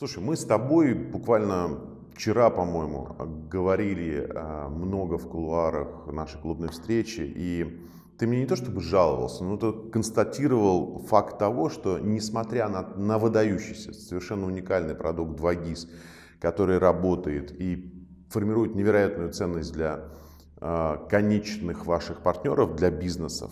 Слушай, мы с тобой буквально вчера, по-моему, говорили а, много в кулуарах нашей клубной встречи, и ты мне не то чтобы жаловался, но ты констатировал факт того, что несмотря на, на выдающийся, совершенно уникальный продукт 2GIS, который работает и формирует невероятную ценность для конечных ваших партнеров, для бизнесов,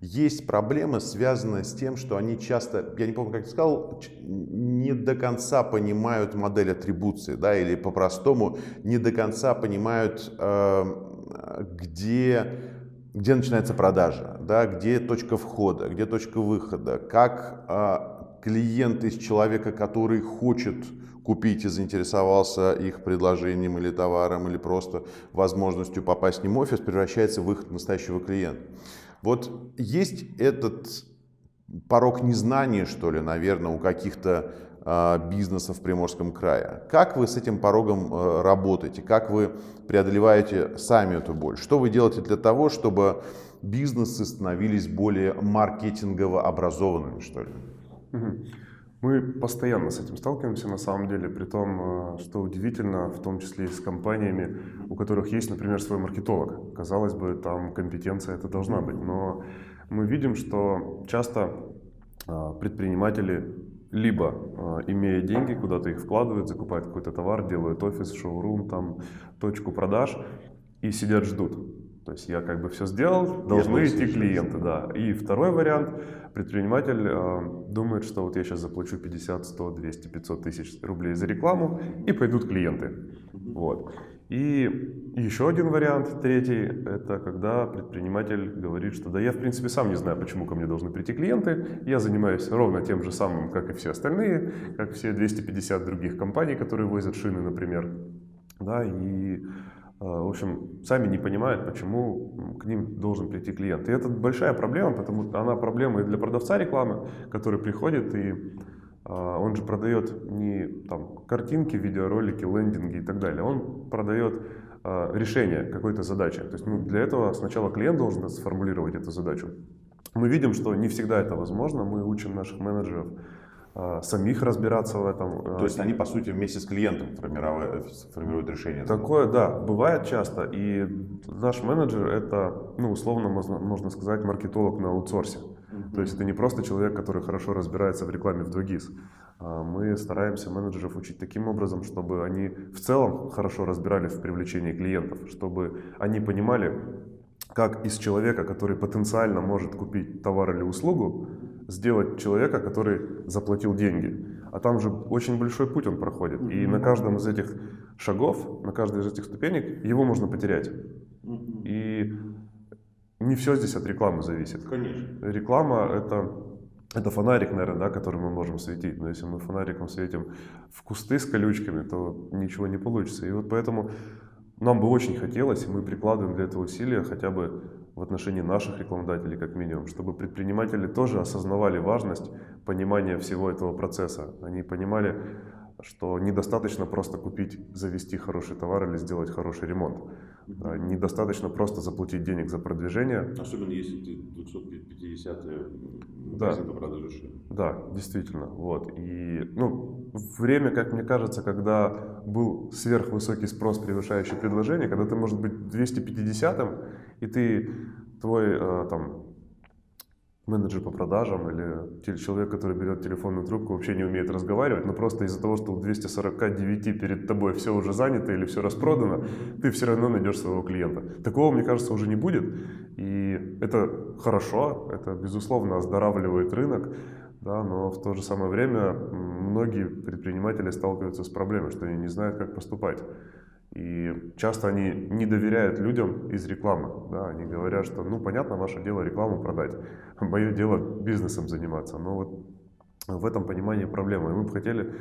есть проблемы, связанные с тем, что они часто, я не помню, как ты сказал, не до конца понимают модель атрибуции, да, или по-простому не до конца понимают, э, где где начинается продажа, да, где точка входа, где точка выхода, как а, клиент из человека, который хочет купить и заинтересовался их предложением или товаром, или просто возможностью попасть в ним в офис, превращается в их настоящего клиента. Вот есть этот порог незнания, что ли, наверное, у каких-то а, бизнеса в Приморском крае. Как вы с этим порогом э, работаете? Как вы преодолеваете сами эту боль? Что вы делаете для того, чтобы бизнесы становились более маркетингово образованными, что ли? Мы постоянно с этим сталкиваемся, на самом деле, при том, э, что удивительно, в том числе и с компаниями, у которых есть, например, свой маркетолог. Казалось бы, там компетенция это должна быть, но мы видим, что часто э, предприниматели либо э, имея деньги, куда-то их вкладывают, закупают какой-то товар, делают офис, шоурум, там, точку продаж и сидят ждут. То есть я как бы все сделал, должны идти клиенты, да. И второй вариант, предприниматель э, думает, что вот я сейчас заплачу 50, 100, 200, 500 тысяч рублей за рекламу и пойдут клиенты. Вот. И еще один вариант, третий, это когда предприниматель говорит, что да я в принципе сам не знаю, почему ко мне должны прийти клиенты, я занимаюсь ровно тем же самым, как и все остальные, как все 250 других компаний, которые возят шины, например. Да, и в общем, сами не понимают, почему к ним должен прийти клиент. И это большая проблема, потому что она проблема и для продавца рекламы, который приходит и а, он же продает не там, картинки, видеоролики, лендинги и так далее. Он продает а, решение какой-то задачи. То есть ну, для этого сначала клиент должен сформулировать эту задачу. Мы видим, что не всегда это возможно. Мы учим наших менеджеров самих разбираться в этом. То есть они, по сути, вместе с клиентом формируют, формируют решение? Такое, да, бывает часто. И наш менеджер это, ну, условно можно, можно сказать, маркетолог на аутсорсе. То есть это не просто человек, который хорошо разбирается в рекламе в 2GIS. А мы стараемся менеджеров учить таким образом, чтобы они в целом хорошо разбирались в привлечении клиентов, чтобы они понимали, как из человека, который потенциально может купить товар или услугу, сделать человека, который заплатил деньги. А там же очень большой путь он проходит. И на каждом из этих шагов, на каждой из этих ступенек его можно потерять. И не все здесь от рекламы зависит. Конечно. Реклама это, это фонарик, наверное, да, который мы можем светить. Но если мы фонариком светим в кусты с колючками, то ничего не получится. И вот поэтому нам бы очень хотелось, и мы прикладываем для этого усилия хотя бы в отношении наших рекламодателей, как минимум, чтобы предприниматели тоже осознавали важность понимания всего этого процесса. Они понимали, что недостаточно просто купить, завести хороший товар или сделать хороший ремонт. Mm-hmm. Недостаточно просто заплатить денег за продвижение. Особенно если ты 250 магазин да. шин. Да, действительно. Вот. И ну, время, как мне кажется, когда был сверхвысокий спрос, превышающий предложение, когда ты, может быть, 250-м, и ты твой э, там, менеджер по продажам или человек, который берет телефонную трубку, вообще не умеет разговаривать, но просто из-за того, что у 249 перед тобой все уже занято или все распродано, ты все равно найдешь своего клиента. Такого, мне кажется, уже не будет. И это хорошо, это, безусловно, оздоравливает рынок, да, но в то же самое время многие предприниматели сталкиваются с проблемой, что они не знают, как поступать. И часто они не доверяют людям из рекламы. Да? Они говорят, что ну понятно, ваше дело рекламу продать, мое дело бизнесом заниматься. Но вот в этом понимании проблема. И мы бы хотели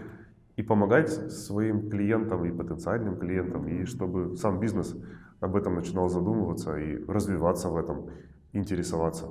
и помогать своим клиентам, и потенциальным клиентам, и чтобы сам бизнес об этом начинал задумываться и развиваться в этом, интересоваться.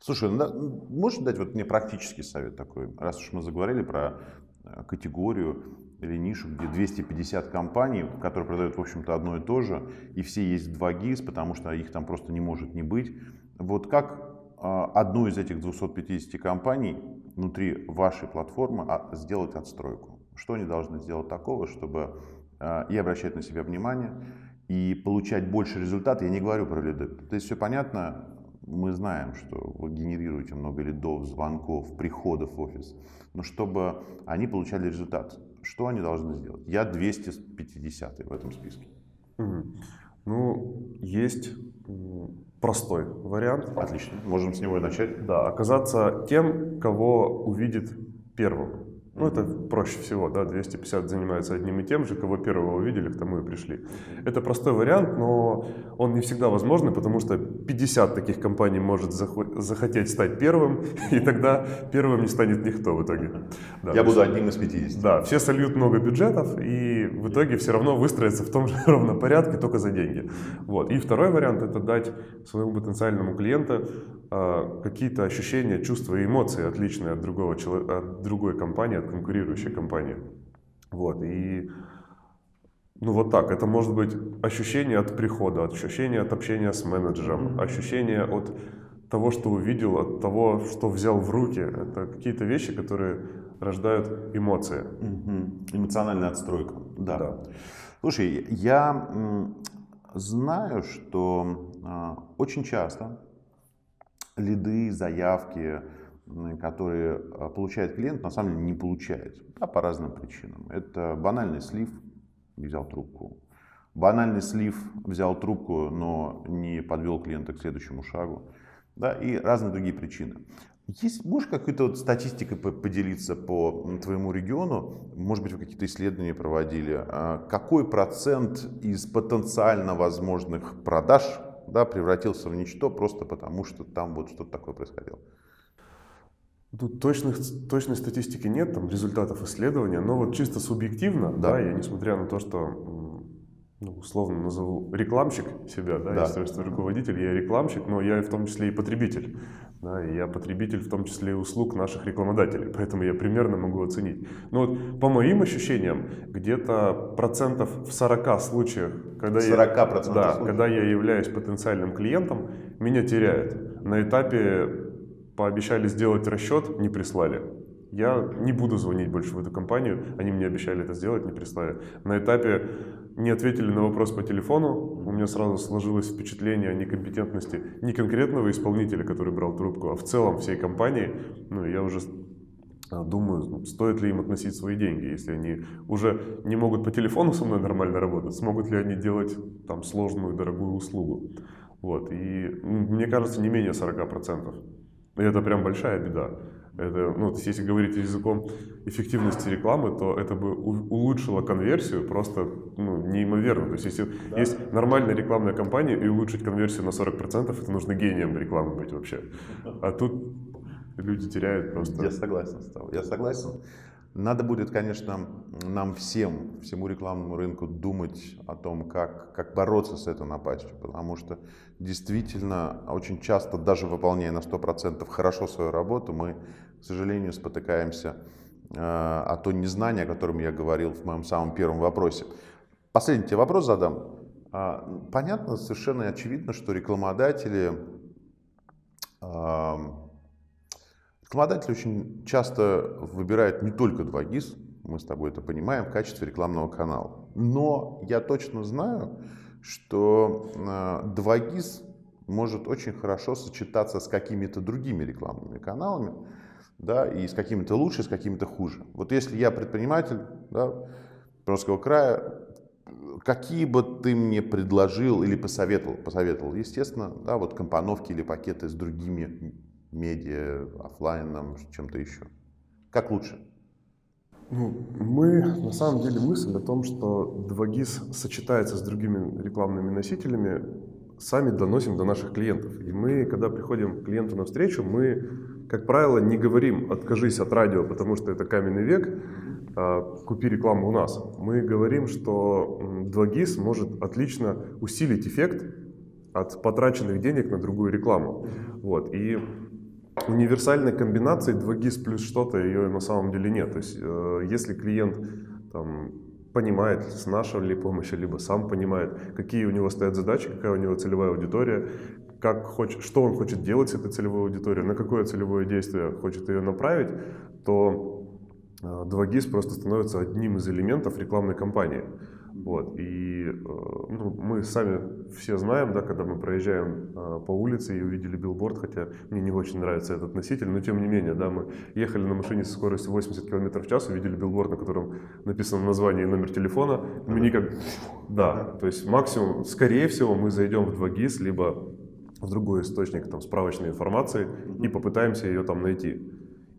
Слушай, ну, можешь дать вот мне практический совет такой, раз уж мы заговорили про э, категорию или нишу, где 250 компаний, которые продают, в общем-то, одно и то же, и все есть два ГИС, потому что их там просто не может не быть. Вот как а, одну из этих 250 компаний внутри вашей платформы а, сделать отстройку? Что они должны сделать такого, чтобы э, и обращать на себя внимание, и получать больше результат? Я не говорю про лиды. То есть все понятно, мы знаем, что вы генерируете много лидов, звонков, приходов в офис. Но чтобы они получали результат, что они должны сделать? Я 250 в этом списке. Ну, есть простой вариант. Отлично, можем с него и начать. Да, оказаться тем, кого увидит первым. Ну, это проще всего, да, 250 занимаются одним и тем же, кого первого увидели, к тому и пришли. Это простой вариант, но он не всегда возможный, потому что 50 таких компаний может захотеть стать первым, и тогда первым не станет никто в итоге. Да, Я буду одним из 50. Да, все сольют много бюджетов, и в итоге все равно выстроятся в том же ровном порядке, только за деньги. Вот. И второй вариант – это дать своему потенциальному клиенту а, какие-то ощущения, чувства и эмоции, отличные от, другого, от другой компании, от конкурирующей компании. Вот, и ну вот так, это может быть ощущение от прихода, ощущение от общения с менеджером, ощущение от того, что увидел, от того, что взял в руки. Это какие-то вещи, которые рождают эмоции. Угу. Эмоциональная отстройка. Да. да. Слушай, я знаю, что э, очень часто лиды, заявки, которые а, получает клиент, на самом деле не получает. Да, по разным причинам. Это банальный слив, взял трубку. Банальный слив, взял трубку, но не подвел клиента к следующему шагу. Да, и разные другие причины. Есть, можешь какой-то вот статистикой поделиться по твоему региону? Может быть, вы какие-то исследования проводили? А какой процент из потенциально возможных продаж да, превратился в ничто просто потому, что там вот что-то такое происходило. Тут точных, точной статистики нет, там результатов исследования, но вот чисто субъективно, да, да я несмотря на то, что ну, условно назову рекламщик себя, да, да. если руководитель, я рекламщик, но я в том числе и потребитель. Да, и я потребитель в том числе и услуг наших рекламодателей, поэтому я примерно могу оценить. Но вот по моим ощущениям, где-то процентов в 40 случаях, когда, 40 я, да, случаев. когда я являюсь потенциальным клиентом, меня теряют. На этапе пообещали сделать расчет, не прислали. Я не буду звонить больше в эту компанию, они мне обещали это сделать, не прислали. На этапе не ответили на вопрос по телефону, у меня сразу сложилось впечатление о некомпетентности не конкретного исполнителя, который брал трубку, а в целом всей компании. Ну, я уже а, думаю, стоит ли им относить свои деньги, если они уже не могут по телефону со мной нормально работать, смогут ли они делать там сложную, дорогую услугу. Вот. И мне кажется, не менее 40%. И это прям большая беда. Это, ну, то есть, если говорить языком эффективности рекламы, то это бы улучшило конверсию просто ну, неимоверно. То есть, если да. есть нормальная рекламная кампания и улучшить конверсию на 40%, это нужно гением рекламы быть вообще. А тут люди теряют просто. Я согласен с тобой. Я согласен. Надо будет, конечно, нам всем, всему рекламному рынку думать о том, как, как бороться с этой напастью, потому что действительно очень часто, даже выполняя на 100% хорошо свою работу, мы к сожалению, спотыкаемся э, о то незнание, о котором я говорил в моем самом первом вопросе. Последний тебе вопрос задам. А, понятно, совершенно очевидно, что рекламодатели, рекламодатели очень часто выбирают не только 2GIS, мы с тобой это понимаем, в качестве рекламного канала. Но я точно знаю, что 2GIS э, может очень хорошо сочетаться с какими-то другими рекламными каналами, да, и с какими-то лучше, с какими-то хуже. Вот если я предприниматель, да, Пермского края, какие бы ты мне предложил или посоветовал, посоветовал, естественно, да, вот компоновки или пакеты с другими медиа, офлайном, чем-то еще. Как лучше? Ну, мы, на самом деле, мысль о том, что 2GIS сочетается с другими рекламными носителями, сами доносим до наших клиентов. И мы, когда приходим к клиенту на встречу, мы как правило, не говорим «откажись от радио, потому что это каменный век, а, купи рекламу у нас». Мы говорим, что 2GIS может отлично усилить эффект от потраченных денег на другую рекламу. Вот. И универсальной комбинации 2GIS плюс что-то ее на самом деле нет. То есть, э, если клиент там, понимает с нашей ли помощью, либо сам понимает, какие у него стоят задачи, какая у него целевая аудитория, как хочет, что он хочет делать с этой целевой аудиторией, на какое целевое действие хочет ее направить, то 2GIS просто становится одним из элементов рекламной кампании. Вот. И э, ну, мы сами все знаем, да, когда мы проезжаем э, по улице и увидели билборд, хотя мне не очень нравится этот носитель, но тем не менее, да, мы ехали на машине со скоростью 80 км в час, увидели билборд, на котором написано название и номер телефона, мы никак... Да, то есть максимум, скорее всего, мы зайдем в 2GIS, либо в другой источник там, справочной информации и попытаемся ее там найти.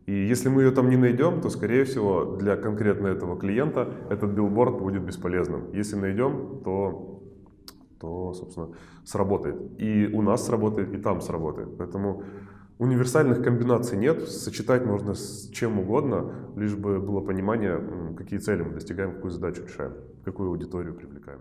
И если мы ее там не найдем, то, скорее всего, для конкретно этого клиента этот билборд будет бесполезным. Если найдем, то, то собственно, сработает. И у нас сработает, и там сработает. Поэтому универсальных комбинаций нет. Сочетать можно с чем угодно, лишь бы было понимание, какие цели мы достигаем, какую задачу решаем, какую аудиторию привлекаем.